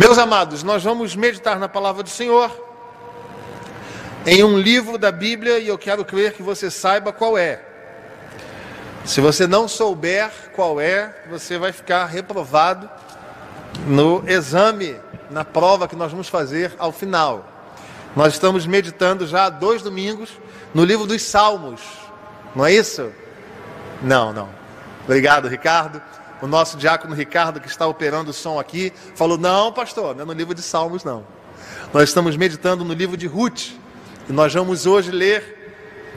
Meus amados, nós vamos meditar na palavra do Senhor em um livro da Bíblia e eu quero crer que você saiba qual é. Se você não souber qual é, você vai ficar reprovado no exame, na prova que nós vamos fazer ao final. Nós estamos meditando já há dois domingos no livro dos Salmos, não é isso? Não, não. Obrigado, Ricardo o nosso diácono Ricardo, que está operando o som aqui, falou: Não, pastor, não é no livro de Salmos, não. Nós estamos meditando no livro de Ruth, e nós vamos hoje ler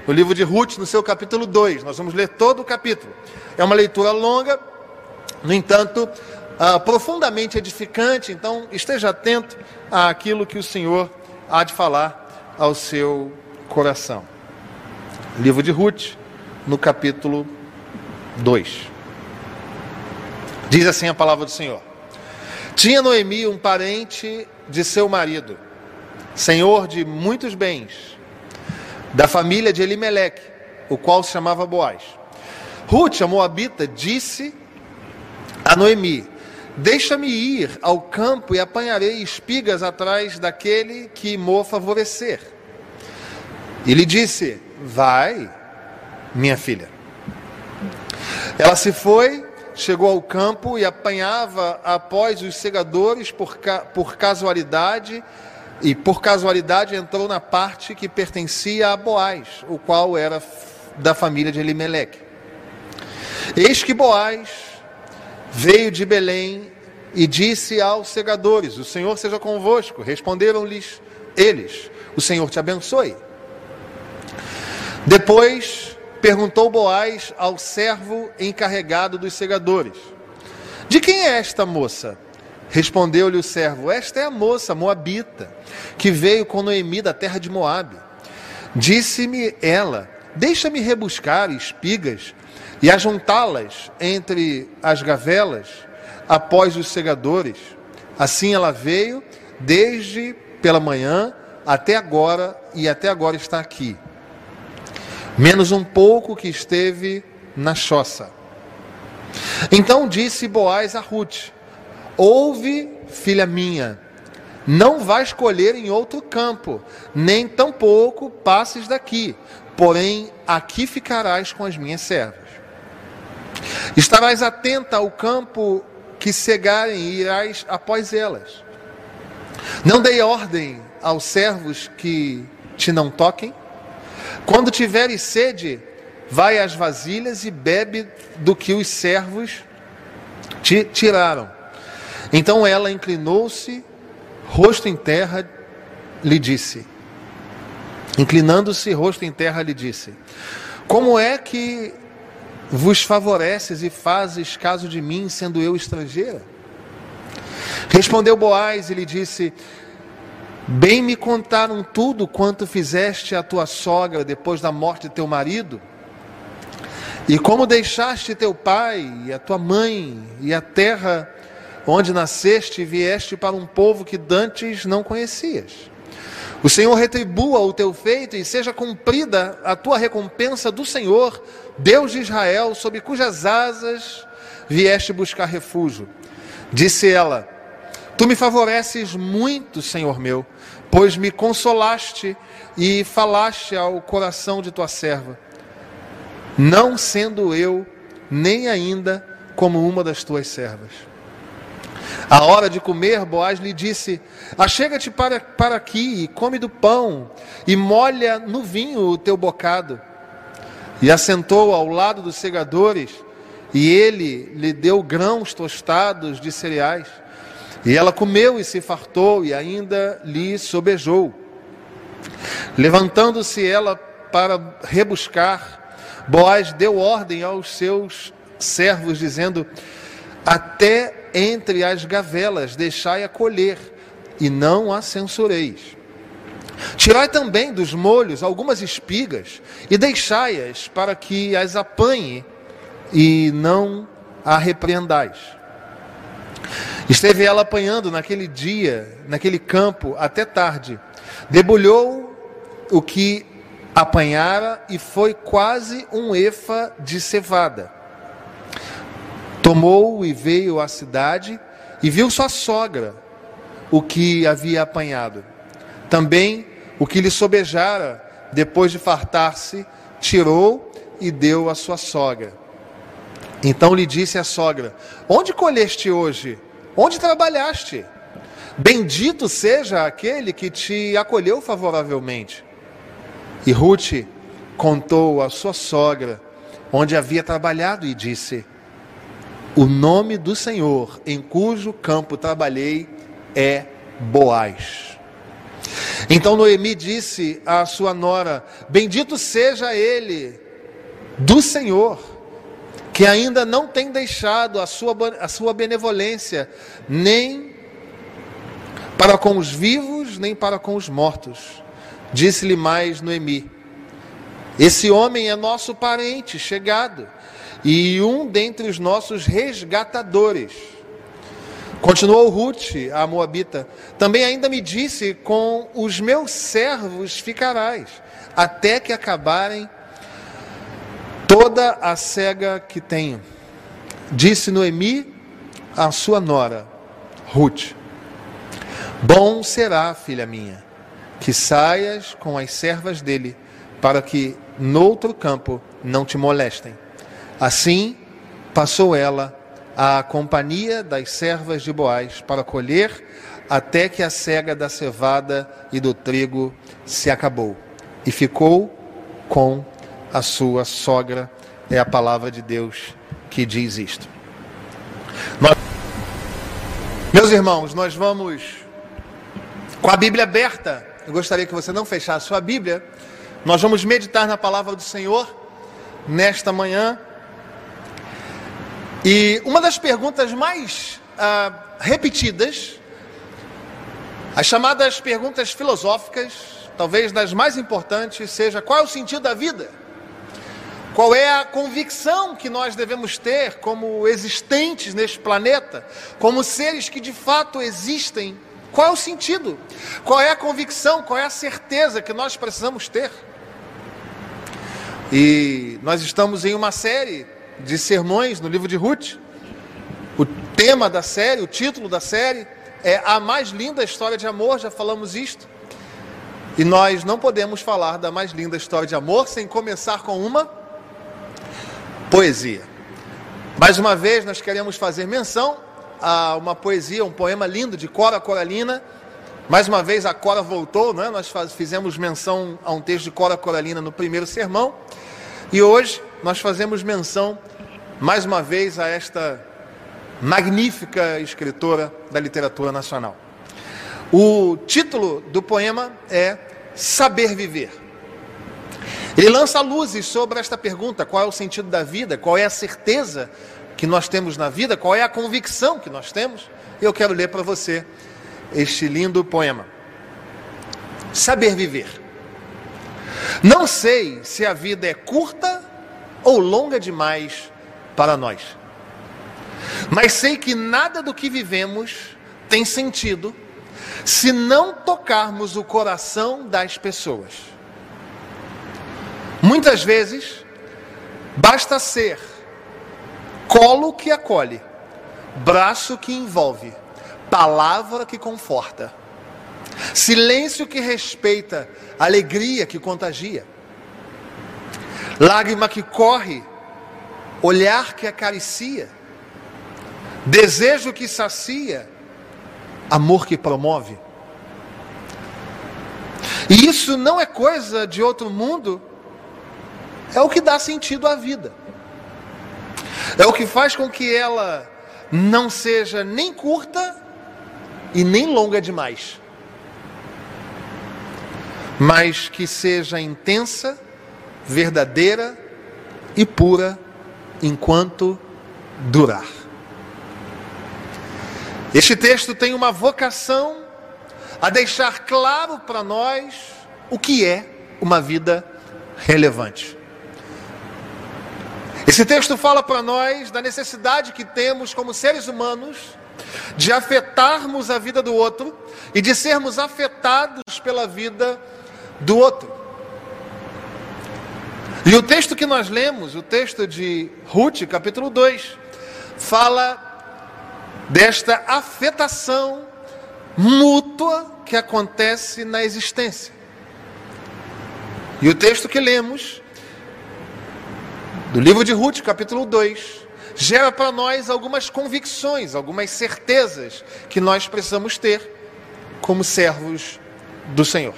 o livro de Ruth, no seu capítulo 2. Nós vamos ler todo o capítulo. É uma leitura longa, no entanto, uh, profundamente edificante, então esteja atento àquilo que o Senhor há de falar ao seu coração. Livro de Ruth, no capítulo 2. Diz assim a palavra do Senhor: Tinha Noemi um parente de seu marido, senhor de muitos bens, da família de Elimeleque, o qual se chamava Boaz. Ruth, a moabita, disse a Noemi: Deixa-me ir ao campo e apanharei espigas atrás daquele que mo favorecer. E lhe disse: Vai, minha filha. Ela se foi chegou ao campo e apanhava após os segadores por, por casualidade, e por casualidade entrou na parte que pertencia a Boaz, o qual era da família de Elimeleque. Eis que Boaz veio de Belém e disse aos segadores: O Senhor seja convosco. Responderam-lhes eles: O Senhor te abençoe. Depois perguntou Boaz ao servo encarregado dos segadores: De quem é esta moça? Respondeu-lhe o servo: Esta é a moça moabita, que veio com Noemi da terra de Moabe. Disse-me ela: Deixa-me rebuscar espigas e ajuntá-las entre as gavelas após os segadores. Assim ela veio desde pela manhã até agora e até agora está aqui menos um pouco que esteve na choça. Então disse Boaz a Ruth: Ouve, filha minha, não vais colher em outro campo, nem tampouco passes daqui, porém aqui ficarás com as minhas servas. Estarás atenta ao campo que cegarem e irás após elas. Não dei ordem aos servos que te não toquem? Quando tiveres sede, vai às vasilhas e bebe do que os servos te tiraram. Então ela inclinou-se, rosto em terra, lhe disse: Inclinando-se, rosto em terra, lhe disse: Como é que vos favoreces e fazes caso de mim, sendo eu estrangeira? Respondeu Boaz e lhe disse: Bem me contaram tudo quanto fizeste à tua sogra depois da morte de teu marido, e como deixaste teu pai e a tua mãe e a terra onde nasceste e vieste para um povo que dantes não conhecias. O Senhor retribua o teu feito e seja cumprida a tua recompensa do Senhor, Deus de Israel, sob cujas asas vieste buscar refúgio. Disse ela: Tu me favoreces muito, Senhor meu, pois me consolaste e falaste ao coração de tua serva, não sendo eu nem ainda como uma das tuas servas. A hora de comer, Boaz lhe disse: Achega-te para, para aqui e come do pão, e molha no vinho o teu bocado. E assentou ao lado dos segadores, e ele lhe deu grãos tostados de cereais. E ela comeu e se fartou, e ainda lhe sobejou. Levantando-se ela para rebuscar, Boaz deu ordem aos seus servos, dizendo: Até entre as gavelas deixai a colher, e não a censureis. Tirai também dos molhos algumas espigas, e deixai-as para que as apanhe, e não a repreendais. Esteve ela apanhando naquele dia, naquele campo, até tarde. Debulhou o que apanhara e foi quase um efa de cevada. Tomou e veio à cidade e viu sua sogra, o que havia apanhado. Também o que lhe sobejara, depois de fartar-se, tirou e deu à sua sogra. Então lhe disse a sogra: Onde colheste hoje? Onde trabalhaste? Bendito seja aquele que te acolheu favoravelmente. E Ruth contou à sua sogra onde havia trabalhado e disse: O nome do Senhor em cujo campo trabalhei é Boaz. Então Noemi disse à sua nora: Bendito seja ele do Senhor, que ainda não tem deixado a sua, a sua benevolência, nem para com os vivos, nem para com os mortos. Disse-lhe mais Noemi: Esse homem é nosso parente chegado e um dentre os nossos resgatadores. Continuou Ruth, a Moabita, também ainda me disse: Com os meus servos ficarás, até que acabarem toda a cega que tenho. Disse Noemi à sua nora, Ruth: Bom será, filha minha, que saias com as servas dele, para que noutro campo não te molestem. Assim passou ela a companhia das servas de Boaz para colher até que a cega da cevada e do trigo se acabou. E ficou com a sua sogra. É a palavra de Deus que diz isto. Nós... Meus irmãos, nós vamos com a Bíblia aberta. Eu gostaria que você não fechasse sua Bíblia. Nós vamos meditar na palavra do Senhor nesta manhã. E uma das perguntas mais ah, repetidas, as chamadas perguntas filosóficas, talvez das mais importantes, seja qual é o sentido da vida? Qual é a convicção que nós devemos ter como existentes neste planeta, como seres que de fato existem? Qual é o sentido? Qual é a convicção? Qual é a certeza que nós precisamos ter? E nós estamos em uma série de sermões no livro de Ruth. O tema da série, o título da série é A Mais Linda História de Amor, já falamos isto. E nós não podemos falar da mais linda história de amor sem começar com uma poesia. Mais uma vez, nós queremos fazer menção a uma poesia, um poema lindo de Cora Coralina. Mais uma vez, a Cora voltou, né? nós fizemos menção a um texto de Cora Coralina no primeiro sermão. E hoje nós fazemos menção, mais uma vez, a esta magnífica escritora da literatura nacional. O título do poema é Saber Viver. Ele lança luzes sobre esta pergunta: qual é o sentido da vida, qual é a certeza que nós temos na vida, qual é a convicção que nós temos. Eu quero ler para você este lindo poema. Saber viver. Não sei se a vida é curta ou longa demais para nós. Mas sei que nada do que vivemos tem sentido se não tocarmos o coração das pessoas. Muitas vezes, basta ser colo que acolhe, braço que envolve, palavra que conforta silêncio que respeita, alegria que contagia, lágrima que corre, olhar que acaricia, desejo que sacia, amor que promove. E isso não é coisa de outro mundo, é o que dá sentido à vida. É o que faz com que ela não seja nem curta e nem longa demais mas que seja intensa, verdadeira e pura enquanto durar. Este texto tem uma vocação a deixar claro para nós o que é uma vida relevante. Esse texto fala para nós da necessidade que temos como seres humanos de afetarmos a vida do outro e de sermos afetados pela vida do outro. E o texto que nós lemos, o texto de Ruth, capítulo 2, fala desta afetação mútua que acontece na existência. E o texto que lemos, do livro de Ruth, capítulo 2, gera para nós algumas convicções, algumas certezas que nós precisamos ter como servos do Senhor.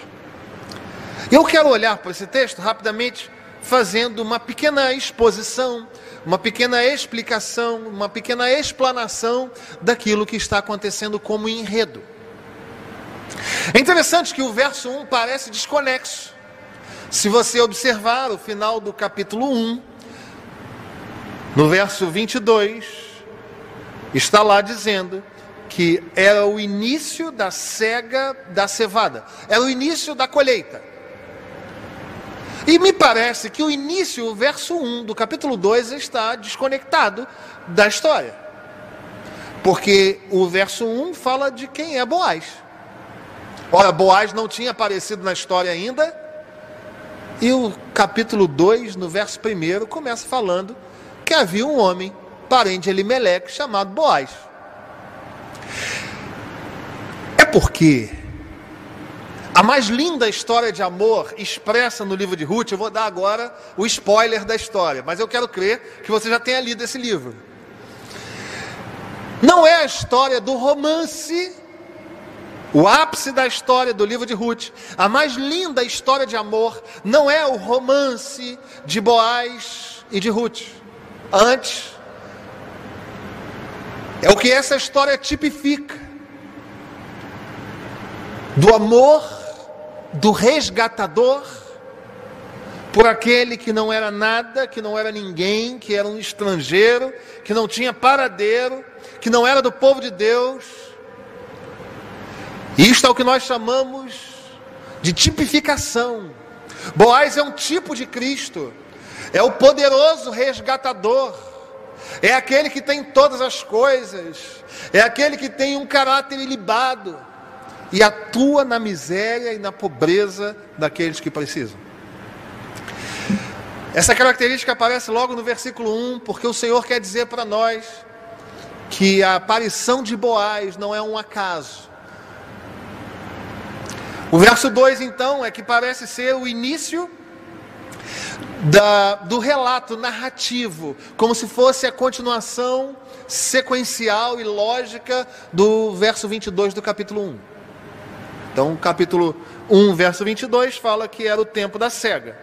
Eu quero olhar para esse texto rapidamente, fazendo uma pequena exposição, uma pequena explicação, uma pequena explanação daquilo que está acontecendo como enredo. É interessante que o verso 1 parece desconexo. Se você observar o final do capítulo 1, no verso 22, está lá dizendo que era o início da cega da cevada, era o início da colheita. E me parece que o início, o verso 1 do capítulo 2, está desconectado da história. Porque o verso 1 fala de quem é Boaz. Ora, Boaz não tinha aparecido na história ainda. E o capítulo 2, no verso 1, começa falando que havia um homem, parente de Elimeleque, chamado Boaz. É porque a mais linda história de amor expressa no livro de Ruth, eu vou dar agora o spoiler da história, mas eu quero crer que você já tenha lido esse livro. Não é a história do romance, o ápice da história do livro de Ruth, a mais linda história de amor, não é o romance de Boaz e de Ruth. Antes, é o que essa história tipifica: do amor do resgatador por aquele que não era nada, que não era ninguém, que era um estrangeiro, que não tinha paradeiro, que não era do povo de Deus. Isto é o que nós chamamos de tipificação. Boaz é um tipo de Cristo é o poderoso resgatador, é aquele que tem todas as coisas, é aquele que tem um caráter ilibado e atua na miséria e na pobreza daqueles que precisam. Essa característica aparece logo no versículo 1, porque o Senhor quer dizer para nós que a aparição de Boaz não é um acaso. O verso 2, então, é que parece ser o início da, do relato narrativo, como se fosse a continuação sequencial e lógica do verso 22 do capítulo 1. Então, capítulo 1, verso 22 fala que era o tempo da cega.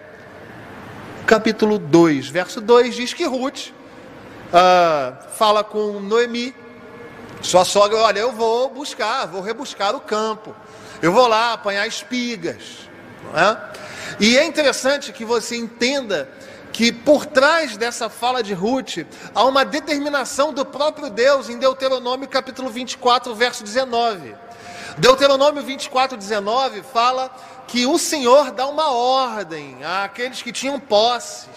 Capítulo 2, verso 2 diz que Ruth uh, fala com Noemi, sua sogra: Olha, eu vou buscar, vou rebuscar o campo, eu vou lá apanhar espigas. Não é? E é interessante que você entenda que por trás dessa fala de Ruth há uma determinação do próprio Deus em Deuteronômio capítulo 24, verso 19. Deuteronômio 24, 19 fala que o Senhor dá uma ordem àqueles que tinham posses.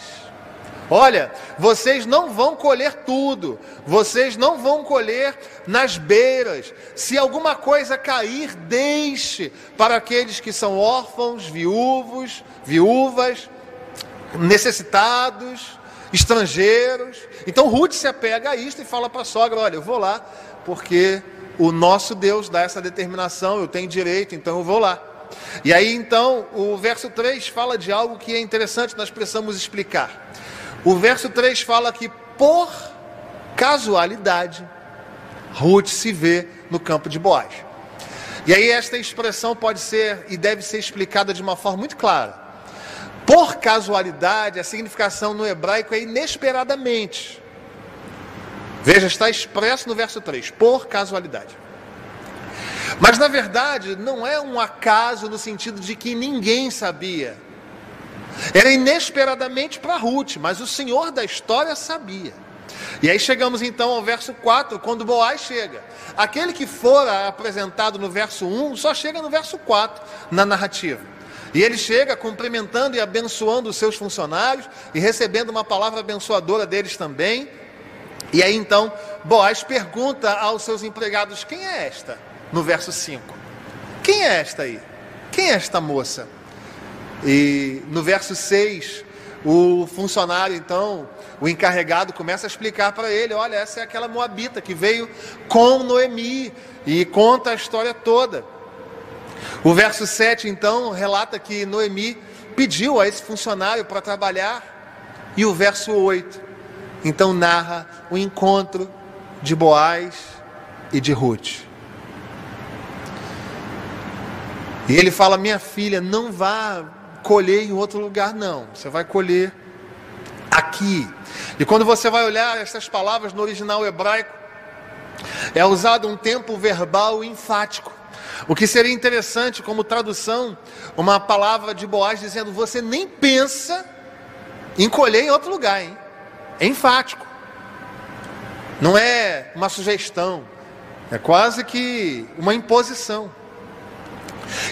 Olha, vocês não vão colher tudo, vocês não vão colher nas beiras. Se alguma coisa cair, deixe para aqueles que são órfãos, viúvos, viúvas, necessitados, estrangeiros. Então Ruth se apega a isto e fala para a sogra: Olha, eu vou lá, porque o nosso Deus dá essa determinação, eu tenho direito, então eu vou lá. E aí então o verso 3 fala de algo que é interessante, nós precisamos explicar. O verso 3 fala que por casualidade, Ruth se vê no campo de Boaz. E aí esta expressão pode ser e deve ser explicada de uma forma muito clara. Por casualidade, a significação no hebraico é inesperadamente. Veja, está expresso no verso 3, por casualidade. Mas na verdade, não é um acaso no sentido de que ninguém sabia. Era inesperadamente para Ruth, mas o Senhor da história sabia. E aí chegamos então ao verso 4, quando Boaz chega. Aquele que fora apresentado no verso 1 só chega no verso 4 na narrativa. E ele chega cumprimentando e abençoando os seus funcionários e recebendo uma palavra abençoadora deles também. E aí então Boaz pergunta aos seus empregados: quem é esta? No verso 5. Quem é esta aí? Quem é esta moça? E no verso 6, o funcionário, então, o encarregado começa a explicar para ele: olha, essa é aquela moabita que veio com Noemi e conta a história toda. O verso 7, então, relata que Noemi pediu a esse funcionário para trabalhar, e o verso 8, então, narra o encontro de Boaz e de Ruth. E ele fala: Minha filha, não vá colher em outro lugar, não. Você vai colher aqui. E quando você vai olhar essas palavras no original hebraico, é usado um tempo verbal enfático. O que seria interessante como tradução, uma palavra de Boaz dizendo: Você nem pensa em colher em outro lugar, hein? É enfático. Não é uma sugestão, é quase que uma imposição.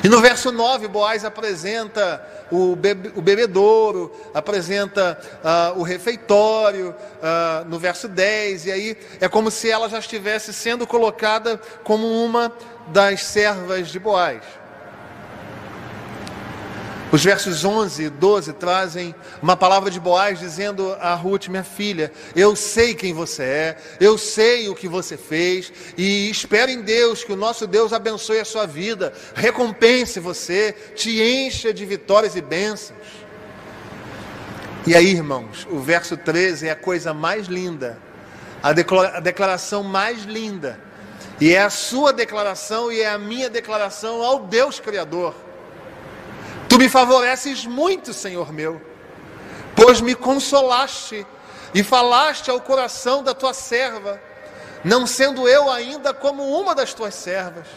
E no verso 9, Boaz apresenta o, o bebedouro, apresenta uh, o refeitório, uh, no verso 10, e aí é como se ela já estivesse sendo colocada como uma das servas de Boaz. Os versos 11 e 12 trazem uma palavra de Boaz dizendo a Ruth, minha filha, eu sei quem você é, eu sei o que você fez e espero em Deus que o nosso Deus abençoe a sua vida, recompense você, te encha de vitórias e bênçãos. E aí, irmãos, o verso 13 é a coisa mais linda, a declaração mais linda, e é a sua declaração e é a minha declaração ao Deus Criador. Tu me favoreces muito, Senhor meu, pois me consolaste e falaste ao coração da tua serva, não sendo eu ainda como uma das tuas servas.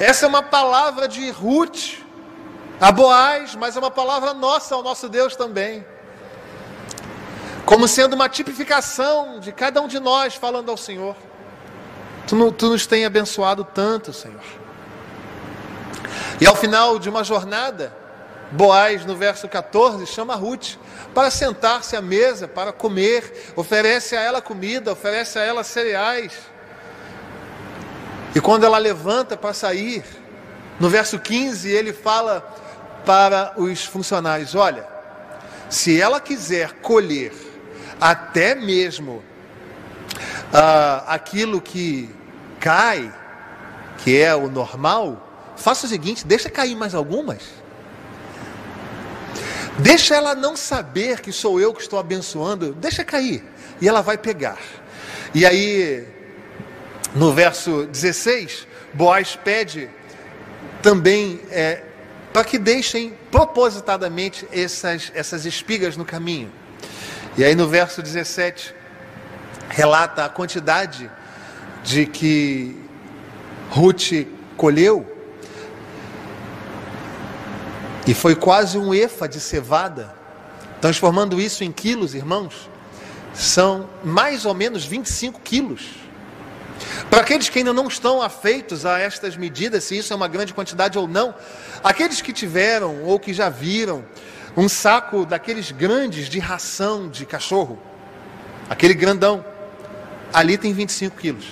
Essa é uma palavra de Ruth, a Boaz, mas é uma palavra nossa ao nosso Deus também. Como sendo uma tipificação de cada um de nós falando ao Senhor. Tu, tu nos tem abençoado tanto, Senhor. E ao final de uma jornada, Boaz, no verso 14, chama Ruth para sentar-se à mesa, para comer, oferece a ela comida, oferece a ela cereais. E quando ela levanta para sair, no verso 15, ele fala para os funcionários: Olha, se ela quiser colher até mesmo ah, aquilo que cai, que é o normal, Faça o seguinte: deixa cair mais algumas. Deixa ela não saber que sou eu que estou abençoando. Deixa cair. E ela vai pegar. E aí, no verso 16, Boaz pede também é, para que deixem propositadamente essas, essas espigas no caminho. E aí no verso 17, relata a quantidade de que Ruth colheu. E foi quase um efa de cevada, transformando isso em quilos, irmãos, são mais ou menos 25 quilos. Para aqueles que ainda não estão afeitos a estas medidas, se isso é uma grande quantidade ou não, aqueles que tiveram ou que já viram um saco daqueles grandes de ração de cachorro, aquele grandão, ali tem 25 quilos.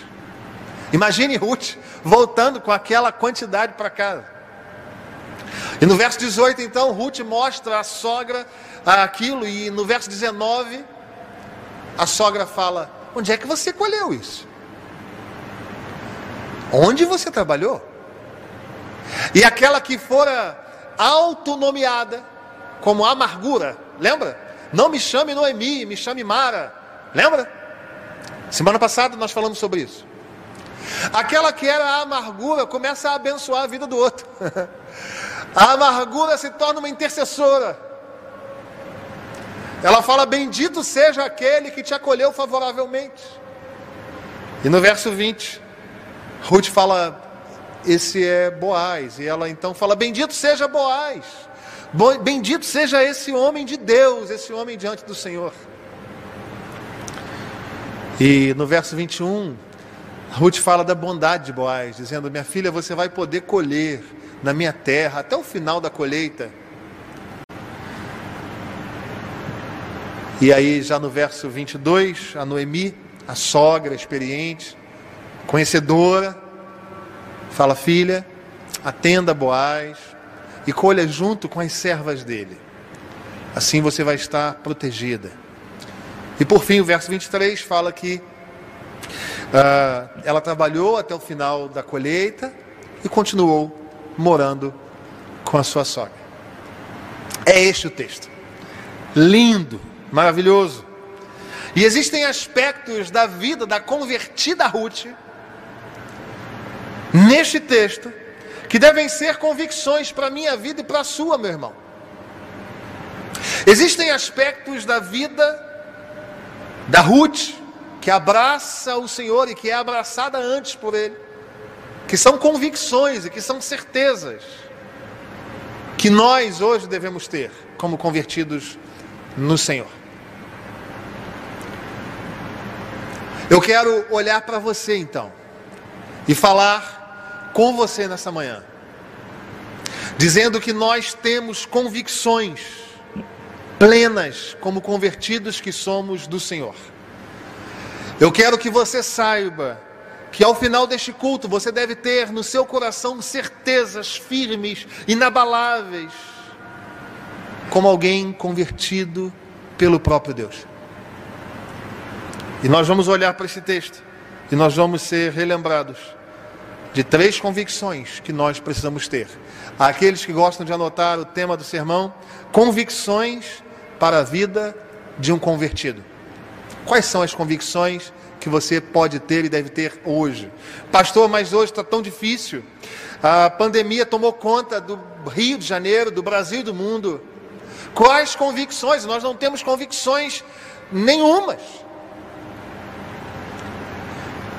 Imagine Ruth voltando com aquela quantidade para casa. E no verso 18, então, Ruth mostra a sogra aquilo, e no verso 19, a sogra fala: Onde é que você colheu isso? Onde você trabalhou? E aquela que fora autonomeada como amargura, lembra? Não me chame Noemi, me chame Mara, lembra? Semana passada nós falamos sobre isso. Aquela que era a amargura começa a abençoar a vida do outro. A amargura se torna uma intercessora. Ela fala: Bendito seja aquele que te acolheu favoravelmente. E no verso 20, Ruth fala: Esse é Boaz. E ela então fala: Bendito seja Boaz. Bendito seja esse homem de Deus, esse homem diante do Senhor. E no verso 21, Ruth fala da bondade de Boaz, dizendo: Minha filha, você vai poder colher na minha terra até o final da colheita. E aí, já no verso 22, a Noemi, a sogra experiente, conhecedora, fala: Filha, atenda Boaz e colha junto com as servas dele. Assim você vai estar protegida. E por fim, o verso 23 fala que uh, ela trabalhou até o final da colheita e continuou morando com a sua sogra. É este o texto. Lindo, maravilhoso. E existem aspectos da vida da convertida Ruth, neste texto, que devem ser convicções para a minha vida e para a sua, meu irmão. Existem aspectos da vida da Ruth, que abraça o Senhor e que é abraçada antes por Ele, que são convicções e que são certezas que nós hoje devemos ter como convertidos no Senhor. Eu quero olhar para você então e falar com você nessa manhã, dizendo que nós temos convicções plenas como convertidos que somos do Senhor. Eu quero que você saiba que ao final deste culto você deve ter no seu coração certezas firmes, inabaláveis, como alguém convertido pelo próprio Deus. E nós vamos olhar para esse texto e nós vamos ser relembrados de três convicções que nós precisamos ter. Aqueles que gostam de anotar o tema do sermão, convicções para a vida de um convertido. Quais são as convicções que você pode ter e deve ter hoje? Pastor, mas hoje está tão difícil. A pandemia tomou conta do Rio de Janeiro, do Brasil do mundo. Quais convicções? Nós não temos convicções nenhumas.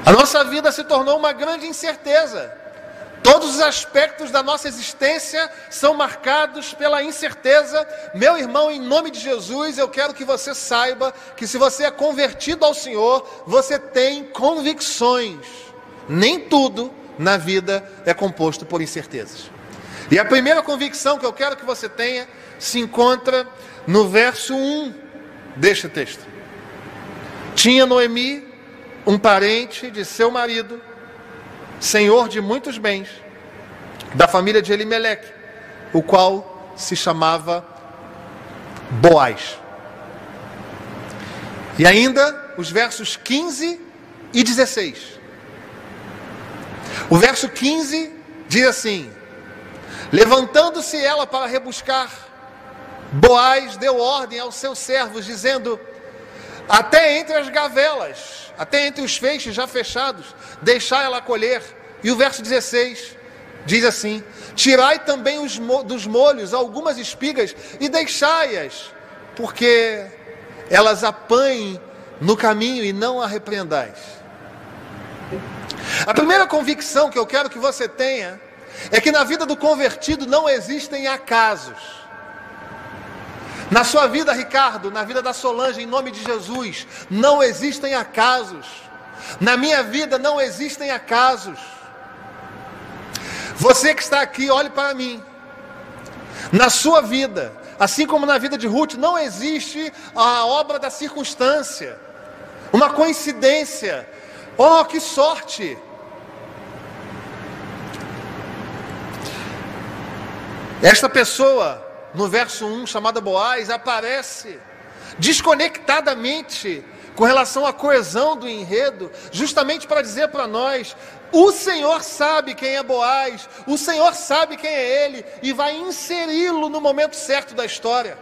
A nossa vida se tornou uma grande incerteza. Todos os aspectos da nossa existência são marcados pela incerteza. Meu irmão, em nome de Jesus, eu quero que você saiba que se você é convertido ao Senhor, você tem convicções. Nem tudo na vida é composto por incertezas. E a primeira convicção que eu quero que você tenha se encontra no verso 1 deste texto. Tinha Noemi um parente de seu marido, senhor de muitos bens, da família de Elimeleque, o qual se chamava Boaz. E ainda os versos 15 e 16. O verso 15 diz assim: Levantando-se ela para rebuscar, Boaz deu ordem aos seus servos, dizendo: Até entre as gavelas até entre os feixes já fechados, deixai ela colher. E o verso 16 diz assim: Tirai também os, dos molhos algumas espigas e deixai-as, porque elas apanhem no caminho e não a repreendais. A primeira convicção que eu quero que você tenha é que na vida do convertido não existem acasos. Na sua vida, Ricardo, na vida da Solange, em nome de Jesus, não existem acasos. Na minha vida não existem acasos. Você que está aqui, olhe para mim. Na sua vida, assim como na vida de Ruth, não existe a obra da circunstância, uma coincidência. Oh, que sorte! Esta pessoa no verso 1, chamada Boaz, aparece desconectadamente com relação à coesão do enredo, justamente para dizer para nós: o Senhor sabe quem é Boaz, o Senhor sabe quem é ele e vai inseri-lo no momento certo da história.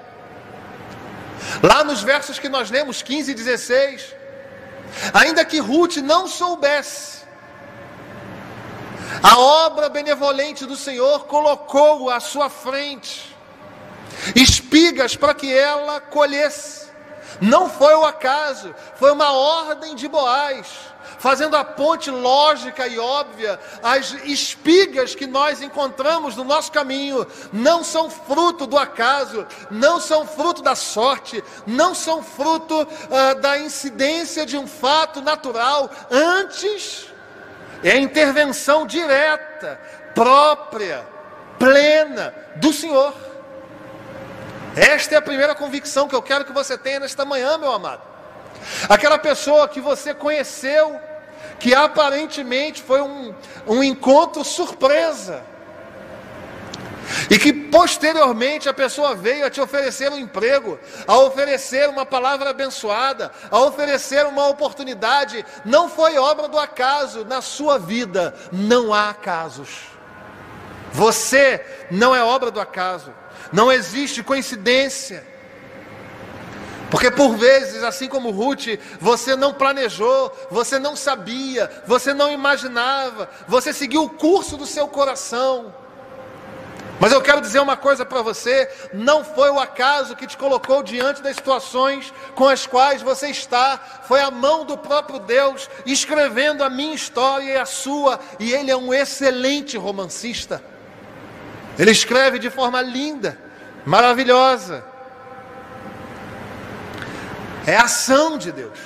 Lá nos versos que nós lemos, 15 e 16, ainda que Ruth não soubesse, a obra benevolente do Senhor colocou à sua frente espigas para que ela colhesse. Não foi o acaso, foi uma ordem de Boaz, fazendo a ponte lógica e óbvia. As espigas que nós encontramos no nosso caminho não são fruto do acaso, não são fruto da sorte, não são fruto uh, da incidência de um fato natural. Antes, é a intervenção direta, própria, plena do Senhor. Esta é a primeira convicção que eu quero que você tenha nesta manhã, meu amado. Aquela pessoa que você conheceu, que aparentemente foi um, um encontro surpresa. E que posteriormente a pessoa veio a te oferecer um emprego, a oferecer uma palavra abençoada, a oferecer uma oportunidade, não foi obra do acaso, na sua vida não há acasos. Você não é obra do acaso, não existe coincidência. Porque por vezes, assim como Ruth, você não planejou, você não sabia, você não imaginava, você seguiu o curso do seu coração. Mas eu quero dizer uma coisa para você: não foi o acaso que te colocou diante das situações com as quais você está, foi a mão do próprio Deus escrevendo a minha história e a sua, e Ele é um excelente romancista. Ele escreve de forma linda, maravilhosa. É a ação de Deus,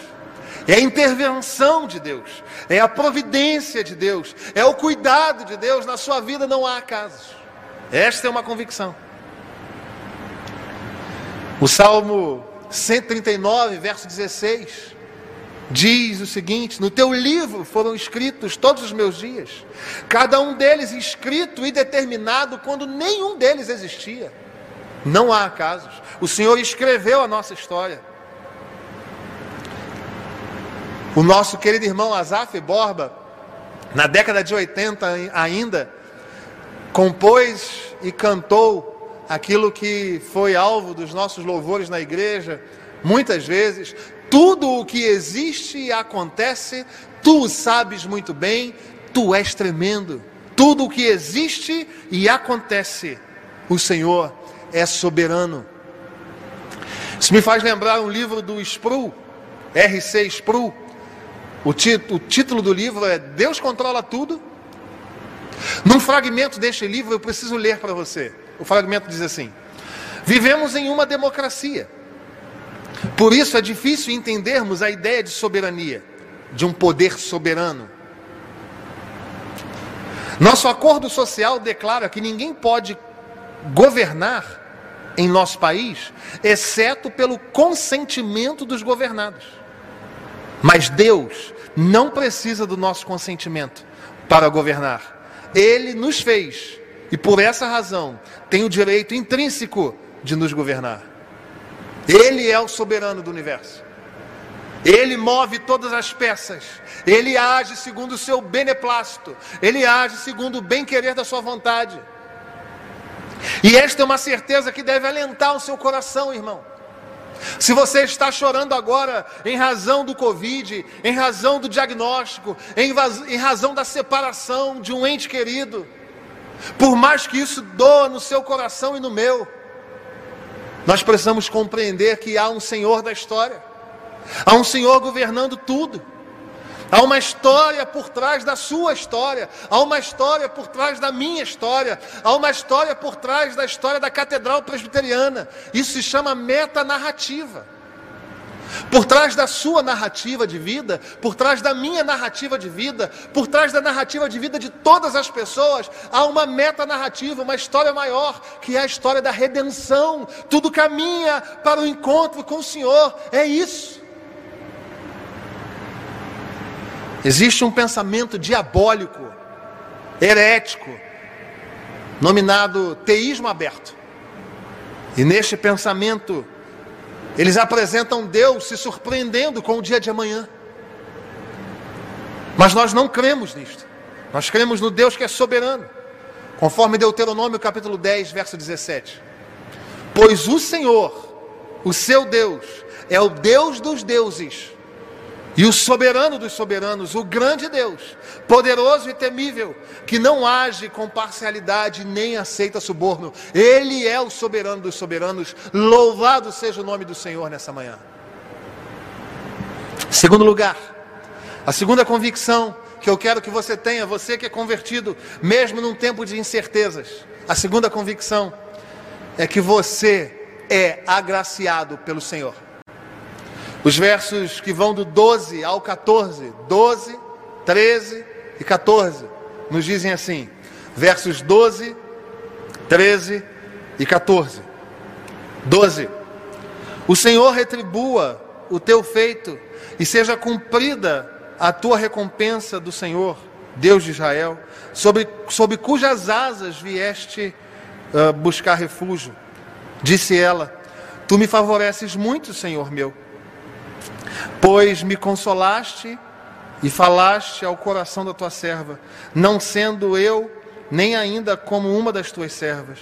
é a intervenção de Deus, é a providência de Deus, é o cuidado de Deus. Na sua vida não há acasos. Esta é uma convicção. O Salmo 139, verso 16, diz o seguinte: No teu livro foram escritos todos os meus dias, cada um deles escrito e determinado quando nenhum deles existia. Não há acasos. O Senhor escreveu a nossa história. O nosso querido irmão Azaf Borba, na década de 80 ainda, compôs e cantou aquilo que foi alvo dos nossos louvores na igreja, muitas vezes. Tudo o que existe e acontece, tu sabes muito bem, tu és tremendo. Tudo o que existe e acontece, o Senhor é soberano. Isso me faz lembrar um livro do Sproul, R.C. Sproul, o, o título do livro é Deus controla tudo. Num fragmento deste livro, eu preciso ler para você. O fragmento diz assim: Vivemos em uma democracia. Por isso é difícil entendermos a ideia de soberania, de um poder soberano. Nosso acordo social declara que ninguém pode governar em nosso país, exceto pelo consentimento dos governados. Mas Deus não precisa do nosso consentimento para governar. Ele nos fez e por essa razão tem o direito intrínseco de nos governar. Ele é o soberano do universo. Ele move todas as peças. Ele age segundo o seu beneplácito. Ele age segundo o bem-querer da sua vontade. E esta é uma certeza que deve alentar o seu coração, irmão. Se você está chorando agora em razão do Covid, em razão do diagnóstico, em, em razão da separação de um ente querido, por mais que isso doa no seu coração e no meu, nós precisamos compreender que há um Senhor da história, há um Senhor governando tudo. Há uma história por trás da sua história, há uma história por trás da minha história, há uma história por trás da história da Catedral Presbiteriana. Isso se chama metanarrativa. Por trás da sua narrativa de vida, por trás da minha narrativa de vida, por trás da narrativa de vida de todas as pessoas, há uma metanarrativa, uma história maior, que é a história da redenção. Tudo caminha para o encontro com o Senhor. É isso. Existe um pensamento diabólico, herético, nominado teísmo aberto. E neste pensamento, eles apresentam Deus se surpreendendo com o dia de amanhã. Mas nós não cremos nisto. Nós cremos no Deus que é soberano, conforme Deuteronômio capítulo 10, verso 17. Pois o Senhor, o seu Deus, é o Deus dos deuses e o soberano dos soberanos, o grande Deus, poderoso e temível, que não age com parcialidade nem aceita suborno. Ele é o soberano dos soberanos. Louvado seja o nome do Senhor nessa manhã. Segundo lugar, a segunda convicção que eu quero que você tenha, você que é convertido, mesmo num tempo de incertezas. A segunda convicção é que você é agraciado pelo Senhor. Os versos que vão do 12 ao 14, 12, 13 e 14, nos dizem assim: versos 12, 13 e 14. 12. O Senhor retribua o teu feito e seja cumprida a tua recompensa do Senhor, Deus de Israel, sobre, sobre cujas asas vieste uh, buscar refúgio. Disse ela: Tu me favoreces muito, Senhor meu, pois me consolaste e falaste ao coração da tua serva, não sendo eu nem ainda como uma das tuas servas.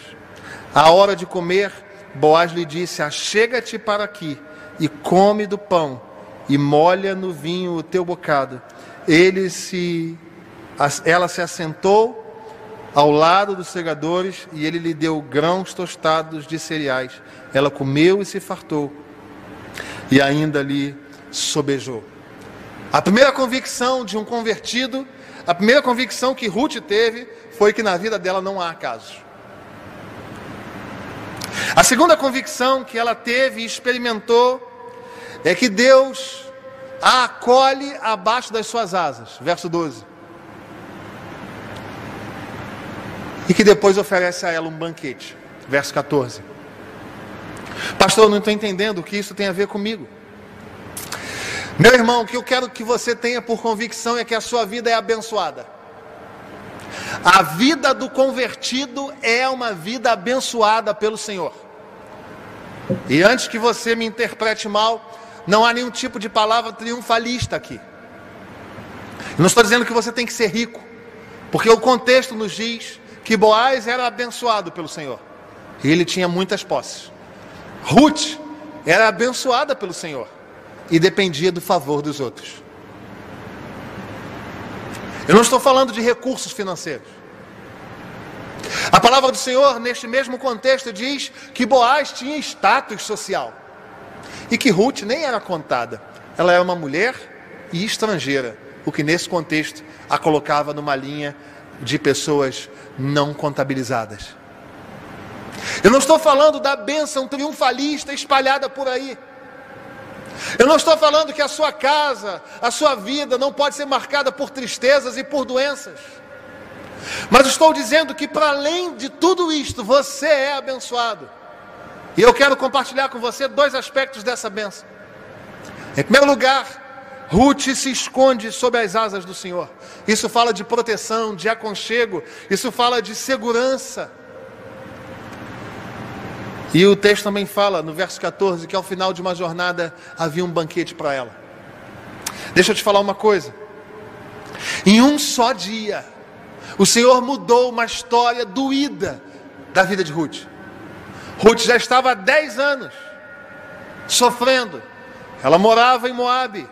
À hora de comer, Boaz lhe disse: Achega-te para aqui e come do pão e molha no vinho o teu bocado. Ele se, ela se assentou ao lado dos segadores e ele lhe deu grãos tostados de cereais. Ela comeu e se fartou e ainda lhe sobejou. A primeira convicção de um convertido, a primeira convicção que Ruth teve foi que na vida dela não há acaso. A segunda convicção que ela teve e experimentou é que Deus a acolhe abaixo das suas asas. Verso 12. E que depois oferece a ela um banquete. Verso 14. Pastor, não estou entendendo o que isso tem a ver comigo. Meu irmão, o que eu quero que você tenha por convicção é que a sua vida é abençoada. A vida do convertido é uma vida abençoada pelo Senhor. E antes que você me interprete mal, não há nenhum tipo de palavra triunfalista aqui. Eu não estou dizendo que você tem que ser rico, porque o contexto nos diz que Boaz era abençoado pelo Senhor. E ele tinha muitas posses. Ruth era abençoada pelo Senhor e dependia do favor dos outros. Eu não estou falando de recursos financeiros. A palavra do Senhor, neste mesmo contexto, diz que Boaz tinha status social e que Ruth nem era contada. Ela era uma mulher e estrangeira, o que nesse contexto a colocava numa linha de pessoas não contabilizadas. Eu não estou falando da bênção triunfalista espalhada por aí. Eu não estou falando que a sua casa, a sua vida não pode ser marcada por tristezas e por doenças. Mas estou dizendo que para além de tudo isto, você é abençoado. E eu quero compartilhar com você dois aspectos dessa bênção. Em primeiro lugar, Ruth se esconde sob as asas do Senhor. Isso fala de proteção, de aconchego, isso fala de segurança. E o texto também fala, no verso 14, que ao final de uma jornada havia um banquete para ela. Deixa eu te falar uma coisa. Em um só dia, o Senhor mudou uma história doída da vida de Ruth. Ruth já estava há 10 anos sofrendo. Ela morava em Moabe.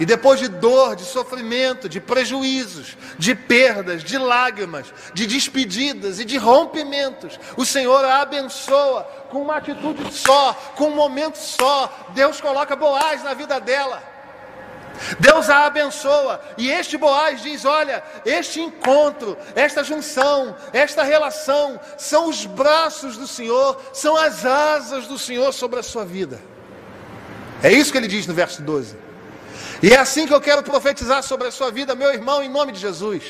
E depois de dor, de sofrimento, de prejuízos, de perdas, de lágrimas, de despedidas e de rompimentos, o Senhor a abençoa com uma atitude só, com um momento só. Deus coloca Boaz na vida dela. Deus a abençoa, e este Boaz diz: Olha, este encontro, esta junção, esta relação, são os braços do Senhor, são as asas do Senhor sobre a sua vida. É isso que ele diz no verso 12. E é assim que eu quero profetizar sobre a sua vida, meu irmão, em nome de Jesus.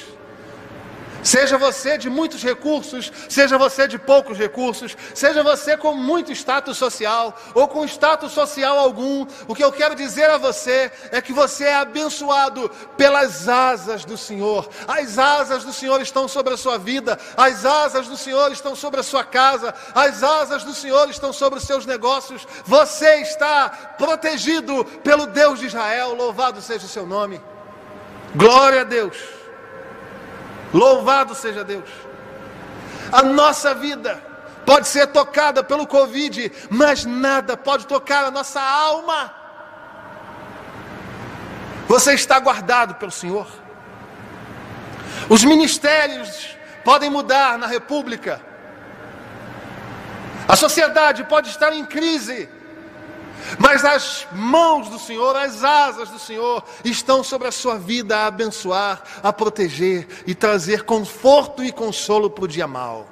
Seja você de muitos recursos, seja você de poucos recursos, seja você com muito status social ou com status social algum, o que eu quero dizer a você é que você é abençoado pelas asas do Senhor. As asas do Senhor estão sobre a sua vida, as asas do Senhor estão sobre a sua casa, as asas do Senhor estão sobre os seus negócios. Você está protegido pelo Deus de Israel, louvado seja o seu nome. Glória a Deus. Louvado seja Deus. A nossa vida pode ser tocada pelo Covid, mas nada pode tocar a nossa alma. Você está guardado pelo Senhor. Os ministérios podem mudar na República. A sociedade pode estar em crise. Mas as mãos do Senhor, as asas do Senhor estão sobre a sua vida a abençoar, a proteger e trazer conforto e consolo para o dia mal.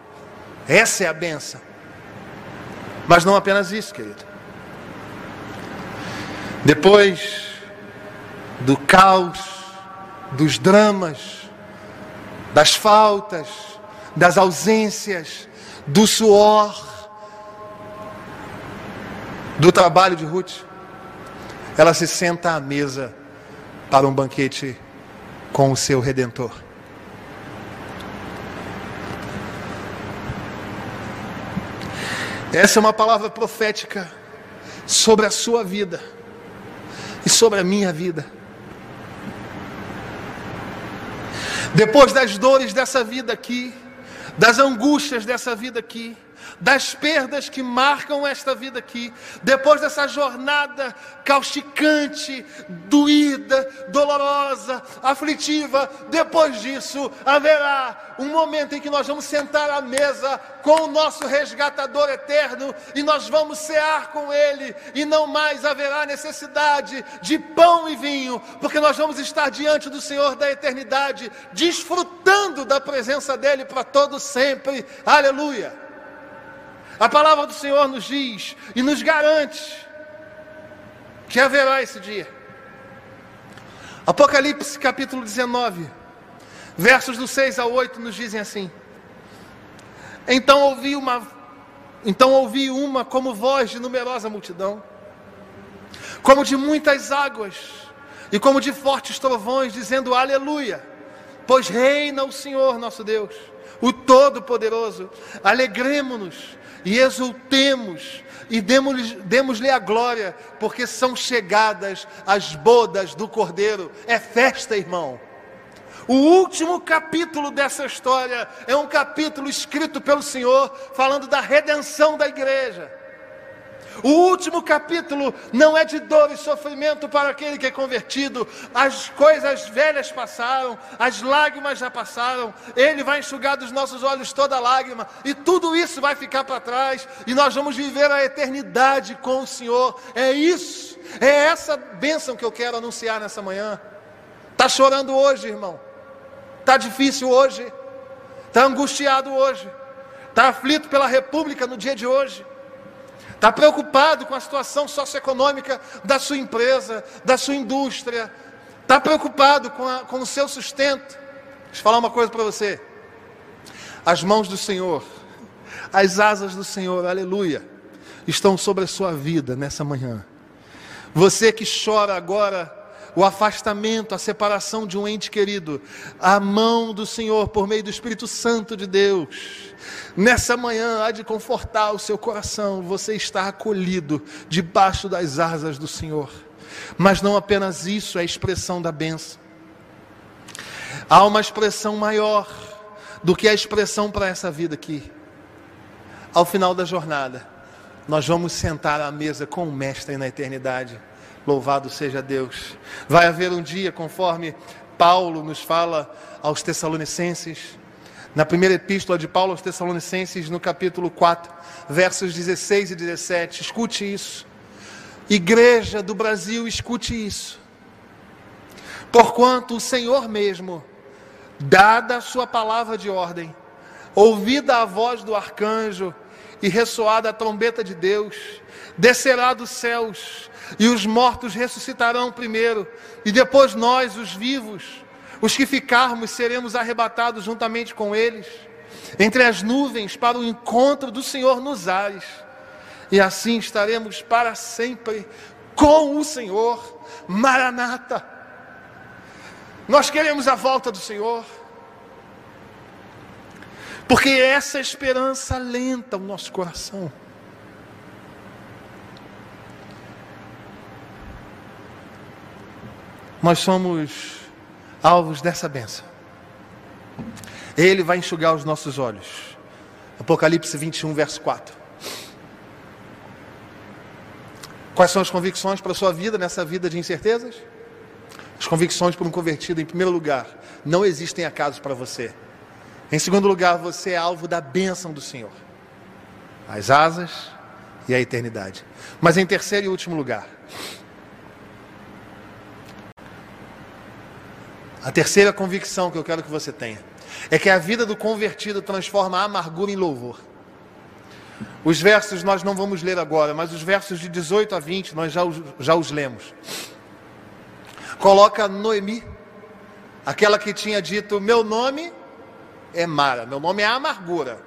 Essa é a benção. Mas não apenas isso, querido. Depois do caos, dos dramas, das faltas, das ausências, do suor, do trabalho de Ruth, ela se senta à mesa para um banquete com o seu redentor. Essa é uma palavra profética sobre a sua vida e sobre a minha vida. Depois das dores dessa vida aqui, das angústias dessa vida aqui, das perdas que marcam esta vida aqui, depois dessa jornada causticante, doída, dolorosa, aflitiva, depois disso haverá um momento em que nós vamos sentar à mesa com o nosso resgatador eterno e nós vamos cear com ele, e não mais haverá necessidade de pão e vinho, porque nós vamos estar diante do Senhor da eternidade, desfrutando da presença dele para todo sempre. Aleluia. A palavra do Senhor nos diz e nos garante que haverá esse dia. Apocalipse capítulo 19, versos do 6 ao 8 nos dizem assim: Então ouvi uma então ouvi uma como voz de numerosa multidão, como de muitas águas, e como de fortes trovões, dizendo aleluia, pois reina o Senhor nosso Deus, o Todo-Poderoso. Alegremos-nos e exultemos e demos-lhe demos a glória, porque são chegadas as bodas do Cordeiro. É festa, irmão. O último capítulo dessa história é um capítulo escrito pelo Senhor, falando da redenção da igreja. O último capítulo não é de dor e sofrimento para aquele que é convertido. As coisas velhas passaram, as lágrimas já passaram. Ele vai enxugar dos nossos olhos toda lágrima, e tudo isso vai ficar para trás, e nós vamos viver a eternidade com o Senhor. É isso, é essa bênção que eu quero anunciar nessa manhã. Está chorando hoje, irmão? Está difícil hoje? Está angustiado hoje? Está aflito pela república no dia de hoje? Está preocupado com a situação socioeconômica da sua empresa, da sua indústria. Está preocupado com, a, com o seu sustento. Deixa eu falar uma coisa para você. As mãos do Senhor, as asas do Senhor, aleluia, estão sobre a sua vida nessa manhã. Você que chora agora o afastamento, a separação de um ente querido, a mão do Senhor por meio do Espírito Santo de Deus Nessa manhã há de confortar o seu coração, você está acolhido debaixo das asas do Senhor. Mas não apenas isso é a expressão da benção. Há uma expressão maior do que a expressão para essa vida aqui. Ao final da jornada, nós vamos sentar à mesa com o Mestre na eternidade. Louvado seja Deus. Vai haver um dia, conforme Paulo nos fala aos Tessalonicenses, na primeira epístola de Paulo aos Tessalonicenses, no capítulo 4, versos 16 e 17. Escute isso. Igreja do Brasil, escute isso. Porquanto o Senhor mesmo, dada a sua palavra de ordem, ouvida a voz do arcanjo e ressoada a trombeta de Deus, descerá dos céus, e os mortos ressuscitarão primeiro, e depois nós, os vivos, os que ficarmos seremos arrebatados juntamente com eles, entre as nuvens, para o encontro do Senhor nos ares, e assim estaremos para sempre com o Senhor. Maranata. Nós queremos a volta do Senhor, porque essa esperança alenta o nosso coração. Nós somos alvos dessa benção. Ele vai enxugar os nossos olhos. Apocalipse 21, verso 4. Quais são as convicções para a sua vida nessa vida de incertezas? As convicções para um convertido, em primeiro lugar, não existem acasos para você. Em segundo lugar, você é alvo da bênção do Senhor, as asas e a eternidade. Mas em terceiro e último lugar, A terceira convicção que eu quero que você tenha é que a vida do convertido transforma a amargura em louvor. Os versos nós não vamos ler agora, mas os versos de 18 a 20 nós já os, já os lemos. Coloca Noemi, aquela que tinha dito: Meu nome é Mara, meu nome é Amargura.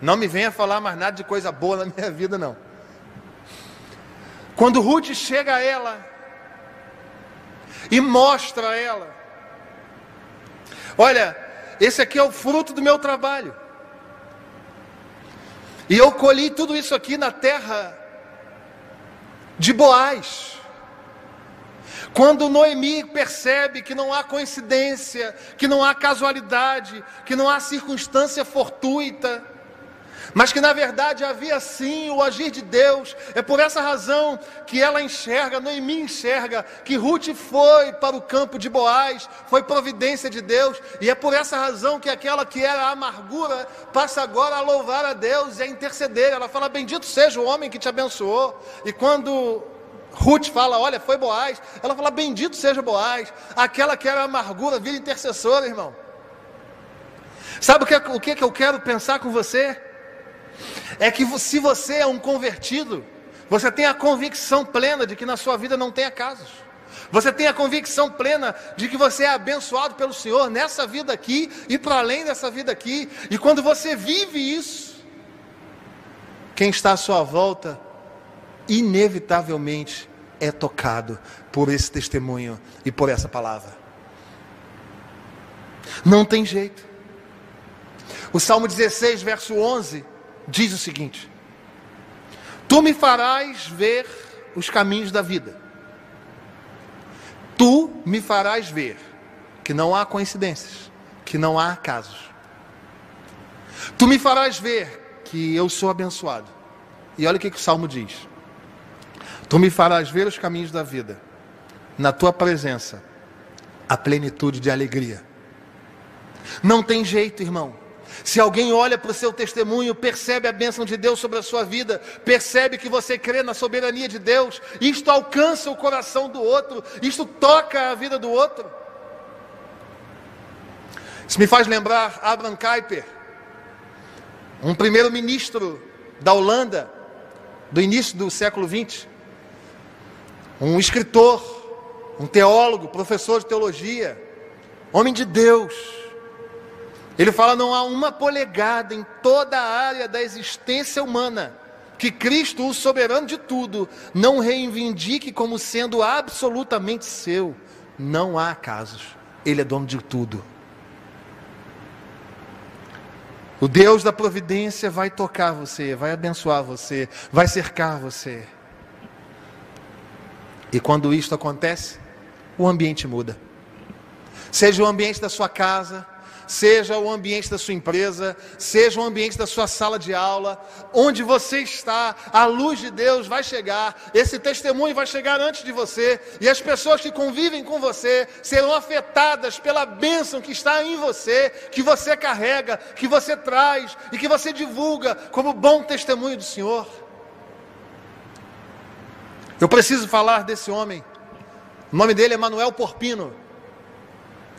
Não me venha falar mais nada de coisa boa na minha vida, não. Quando Ruth chega a ela e mostra a ela Olha, esse aqui é o fruto do meu trabalho. E eu colhi tudo isso aqui na terra de Boaz. Quando Noemi percebe que não há coincidência, que não há casualidade, que não há circunstância fortuita, mas que na verdade havia sim o agir de Deus, é por essa razão que ela enxerga, Noemi enxerga, que Ruth foi para o campo de Boaz, foi providência de Deus, e é por essa razão que aquela que era a amargura passa agora a louvar a Deus e a interceder. Ela fala: Bendito seja o homem que te abençoou, e quando Ruth fala, olha, foi Boaz. Ela fala, bendito seja Boaz. Aquela que era amargura, vira intercessora, irmão. Sabe o que, o que eu quero pensar com você? É que se você é um convertido, você tem a convicção plena de que na sua vida não tem acasos. Você tem a convicção plena de que você é abençoado pelo Senhor nessa vida aqui e para além dessa vida aqui. E quando você vive isso, quem está à sua volta inevitavelmente é tocado por esse testemunho e por essa palavra. Não tem jeito. O Salmo 16, verso 11, diz o seguinte: Tu me farás ver os caminhos da vida. Tu me farás ver que não há coincidências, que não há acasos. Tu me farás ver que eu sou abençoado. E olha o que, que o Salmo diz: Tu me farás ver os caminhos da vida, na tua presença, a plenitude de alegria. Não tem jeito, irmão. Se alguém olha para o seu testemunho, percebe a bênção de Deus sobre a sua vida, percebe que você crê na soberania de Deus, isto alcança o coração do outro, isto toca a vida do outro. Isso me faz lembrar Abraham Kuyper, um primeiro-ministro da Holanda, do início do século XX um escritor, um teólogo, professor de teologia, homem de Deus. Ele fala: não há uma polegada em toda a área da existência humana que Cristo, o soberano de tudo, não reivindique como sendo absolutamente seu. Não há casos. Ele é dono de tudo. O Deus da providência vai tocar você, vai abençoar você, vai cercar você. E quando isto acontece, o ambiente muda. Seja o ambiente da sua casa, seja o ambiente da sua empresa, seja o ambiente da sua sala de aula, onde você está, a luz de Deus vai chegar, esse testemunho vai chegar antes de você, e as pessoas que convivem com você serão afetadas pela bênção que está em você, que você carrega, que você traz e que você divulga como bom testemunho do Senhor. Eu preciso falar desse homem. O nome dele é Manuel Porpino.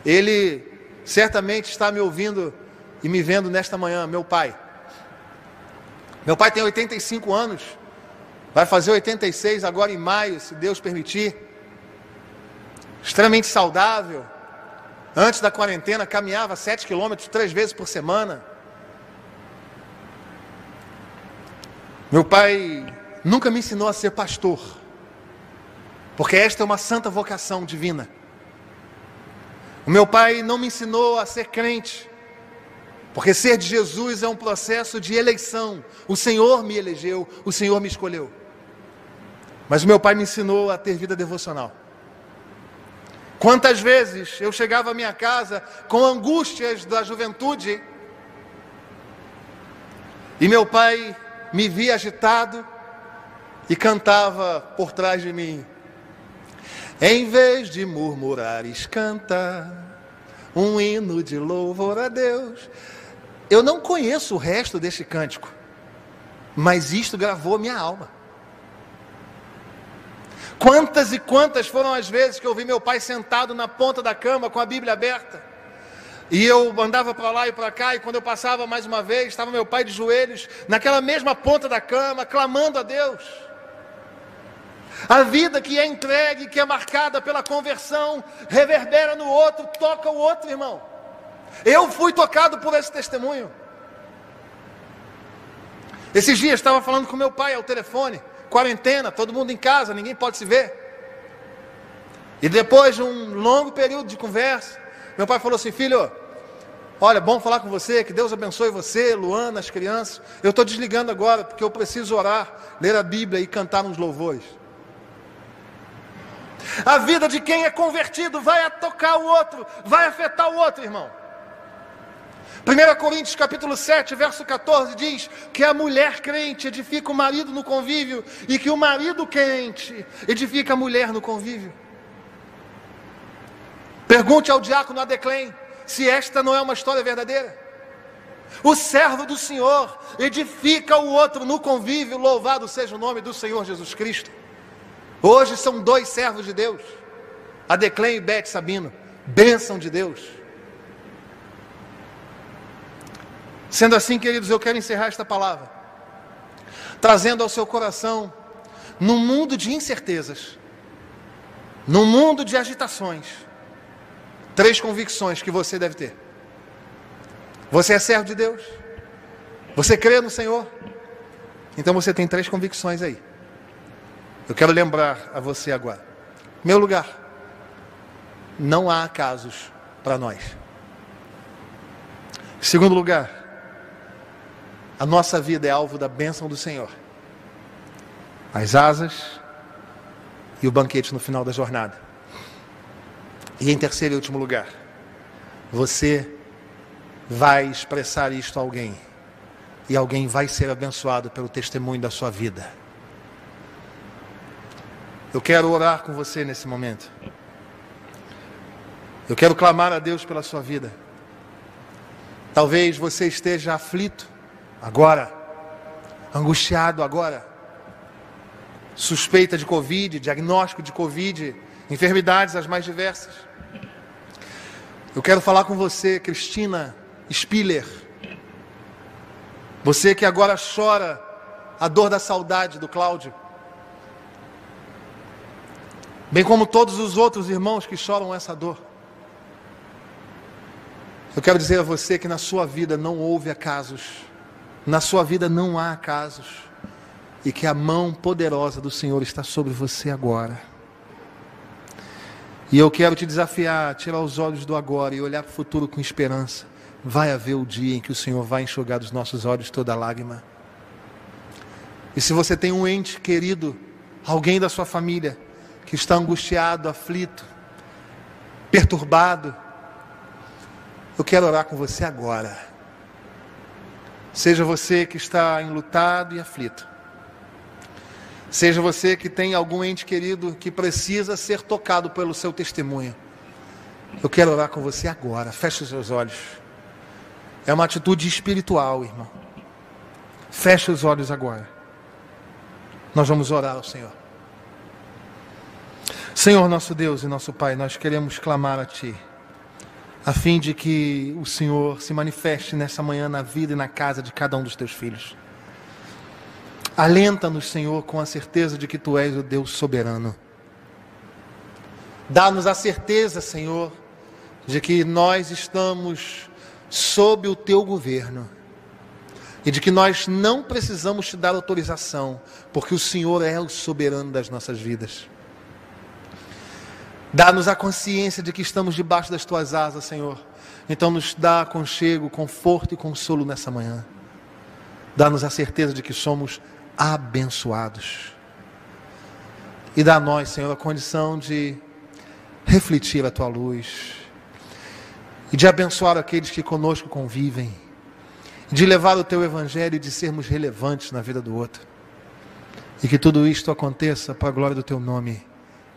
Ele certamente está me ouvindo e me vendo nesta manhã, meu pai. Meu pai tem 85 anos, vai fazer 86 agora em maio, se Deus permitir. Extremamente saudável. Antes da quarentena, caminhava 7 quilômetros três vezes por semana. Meu pai nunca me ensinou a ser pastor porque esta é uma santa vocação divina. O meu pai não me ensinou a ser crente, porque ser de Jesus é um processo de eleição. O Senhor me elegeu, o Senhor me escolheu. Mas o meu pai me ensinou a ter vida devocional. Quantas vezes eu chegava à minha casa com angústias da juventude e meu pai me via agitado e cantava por trás de mim: em vez de murmurares, canta um hino de louvor a Deus. Eu não conheço o resto deste cântico, mas isto gravou minha alma. Quantas e quantas foram as vezes que eu vi meu pai sentado na ponta da cama com a Bíblia aberta? E eu andava para lá e para cá, e quando eu passava mais uma vez, estava meu pai de joelhos, naquela mesma ponta da cama, clamando a Deus. A vida que é entregue, que é marcada pela conversão, reverbera no outro, toca o outro, irmão. Eu fui tocado por esse testemunho. Esses dias estava falando com meu pai ao telefone, quarentena, todo mundo em casa, ninguém pode se ver. E depois de um longo período de conversa, meu pai falou assim: Filho, Olha, bom falar com você, que Deus abençoe você, Luana, as crianças. Eu estou desligando agora, porque eu preciso orar, ler a Bíblia e cantar uns louvores. A vida de quem é convertido vai tocar o outro, vai afetar o outro, irmão. 1 Coríntios capítulo 7, verso 14 diz que a mulher crente edifica o marido no convívio e que o marido crente edifica a mulher no convívio. Pergunte ao diácono Adeclém se esta não é uma história verdadeira. O servo do Senhor edifica o outro no convívio, louvado seja o nome do Senhor Jesus Cristo. Hoje são dois servos de Deus, Adeclém e Bete Sabino, bênção de Deus. Sendo assim, queridos, eu quero encerrar esta palavra, trazendo ao seu coração, num mundo de incertezas, num mundo de agitações, três convicções que você deve ter. Você é servo de Deus? Você crê no Senhor? Então você tem três convicções aí. Eu quero lembrar a você agora. Meu lugar, não há acasos para nós. Segundo lugar, a nossa vida é alvo da bênção do Senhor. As asas e o banquete no final da jornada. E em terceiro e último lugar, você vai expressar isto a alguém. E alguém vai ser abençoado pelo testemunho da sua vida. Eu quero orar com você nesse momento. Eu quero clamar a Deus pela sua vida. Talvez você esteja aflito agora, angustiado agora, suspeita de Covid, diagnóstico de Covid, enfermidades as mais diversas. Eu quero falar com você, Cristina Spiller. Você que agora chora a dor da saudade do Cláudio. Bem como todos os outros irmãos que choram essa dor. Eu quero dizer a você que na sua vida não houve acasos. Na sua vida não há acasos. E que a mão poderosa do Senhor está sobre você agora. E eu quero te desafiar tirar os olhos do agora e olhar para o futuro com esperança vai haver o dia em que o Senhor vai enxugar dos nossos olhos toda lágrima. E se você tem um ente querido, alguém da sua família, que está angustiado, aflito, perturbado, eu quero orar com você agora. Seja você que está enlutado e aflito. Seja você que tem algum ente querido que precisa ser tocado pelo seu testemunho. Eu quero orar com você agora. Feche os seus olhos. É uma atitude espiritual, irmão. Feche os olhos agora. Nós vamos orar ao Senhor. Senhor, nosso Deus e nosso Pai, nós queremos clamar a Ti, a fim de que o Senhor se manifeste nessa manhã na vida e na casa de cada um dos Teus filhos. Alenta-nos, Senhor, com a certeza de que Tu és o Deus soberano. Dá-nos a certeza, Senhor, de que nós estamos sob o teu governo e de que nós não precisamos te dar autorização, porque o Senhor é o soberano das nossas vidas. Dá-nos a consciência de que estamos debaixo das tuas asas, Senhor. Então nos dá aconchego, conforto e consolo nessa manhã. Dá-nos a certeza de que somos abençoados. E dá a nós, Senhor, a condição de refletir a tua luz e de abençoar aqueles que conosco convivem, de levar o teu evangelho e de sermos relevantes na vida do outro. E que tudo isto aconteça para a glória do teu nome,